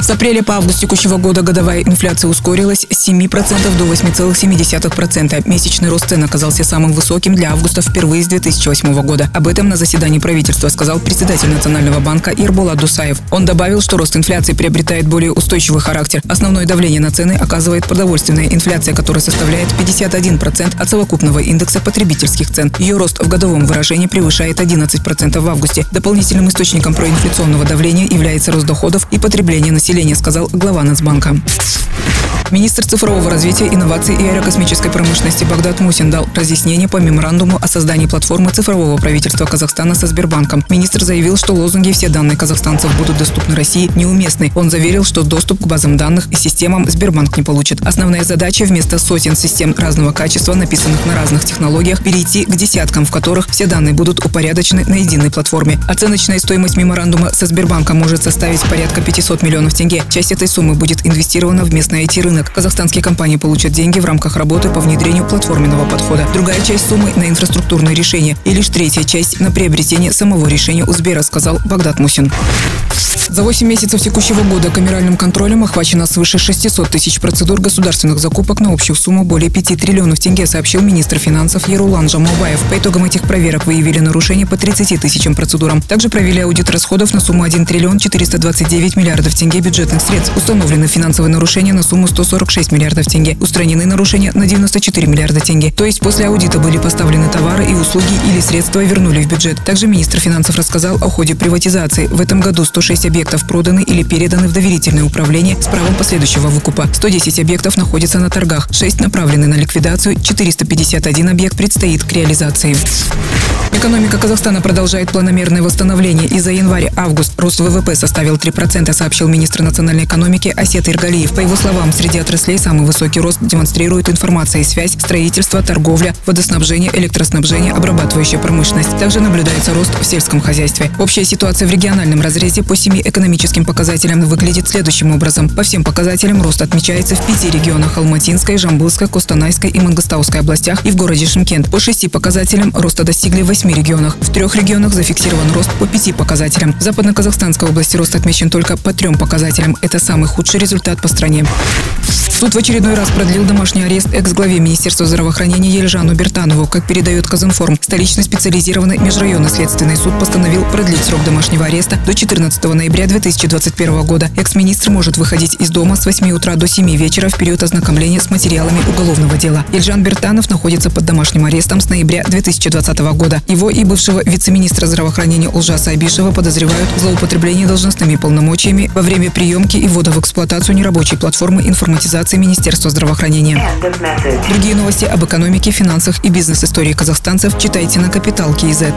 С апреля по август текущего года годовая инфляция ускорилась с 7% до 8,7%. Месячный рост цен оказался самым высоким для августа впервые с 2008 года. Об этом на заседании правительства сказал председатель Национального банка Ирбола Дусаев. Он добавил, что рост инфляции приобретает более устойчивый характер. Основное давление на цены оказывает продовольственная инфляция, которая составляет 51% от совокупного индекса потребительских цен. Ее рост в годовом выражении превышает 11% в августе. Дополнительным источником проинфляционного давления является рост доходов и потребление населения населения, сказал глава Нацбанка. Министр цифрового развития, инноваций и аэрокосмической промышленности Багдад Мусин дал разъяснение по меморандуму о создании платформы цифрового правительства Казахстана со Сбербанком. Министр заявил, что лозунги «Все данные казахстанцев будут доступны России» неуместны. Он заверил, что доступ к базам данных и системам Сбербанк не получит. Основная задача вместо сотен систем разного качества, написанных на разных технологиях, перейти к десяткам, в которых все данные будут упорядочены на единой платформе. Оценочная стоимость меморандума со Сбербанком может составить порядка 500 миллионов тенге. Часть этой суммы будет инвестирована в местный IT-рынок рынок. Казахстанские компании получат деньги в рамках работы по внедрению платформенного подхода. Другая часть суммы на инфраструктурные решения и лишь третья часть на приобретение самого решения у Сбера, сказал Багдад Мусин. За 8 месяцев текущего года камеральным контролем охвачено свыше 600 тысяч процедур государственных закупок на общую сумму более 5 триллионов тенге, сообщил министр финансов Ерулан Жамалбаев. По итогам этих проверок выявили нарушения по 30 тысячам процедурам. Также провели аудит расходов на сумму 1 триллион 429 миллиардов тенге бюджетных средств. Установлены финансовые нарушения на сумму 146 миллиардов тенге. Устранены нарушения на 94 миллиарда тенге. То есть после аудита были поставлены товары и услуги или средства вернули в бюджет. Также министр финансов рассказал о ходе приватизации. В этом году 106 объектов проданы или переданы в доверительное управление с правом последующего выкупа. 110 объектов находятся на торгах, 6 направлены на ликвидацию, 451 объект предстоит к реализации. Экономика Казахстана продолжает планомерное восстановление. И за январь-август рост ВВП составил 3%, сообщил министр национальной экономики Асет Иргалиев. По его словам, среди отраслей самый высокий рост демонстрирует информация и связь, строительство, торговля, водоснабжение, электроснабжение, обрабатывающая промышленность. Также наблюдается рост в сельском хозяйстве. Общая ситуация в региональном разрезе по семи экономическим показателям выглядит следующим образом. По всем показателям рост отмечается в пяти регионах – Алматинской, Жамбылской, Костанайской и Мангостауской областях и в городе Шимкент. По шести показателям роста достигли восьми восьми регионах. В трех регионах зафиксирован рост по пяти показателям. В Западно-Казахстанской области рост отмечен только по трем показателям. Это самый худший результат по стране. Суд в очередной раз продлил домашний арест экс-главе Министерства здравоохранения Елжану Бертанову. Как передает Казинформ, столичный специализированный межрайонный следственный суд постановил продлить срок домашнего ареста до 14 ноября 2021 года. Экс-министр может выходить из дома с 8 утра до 7 вечера в период ознакомления с материалами уголовного дела. Ельжан Бертанов находится под домашним арестом с ноября 2020 года. Его и бывшего вице-министра здравоохранения Улжаса Абишева подозревают в злоупотреблении должностными полномочиями во время приемки и ввода в эксплуатацию нерабочей платформы информатизации Министерства здравоохранения. Другие новости об экономике, финансах и бизнес-истории казахстанцев читайте на Капитал Киезет.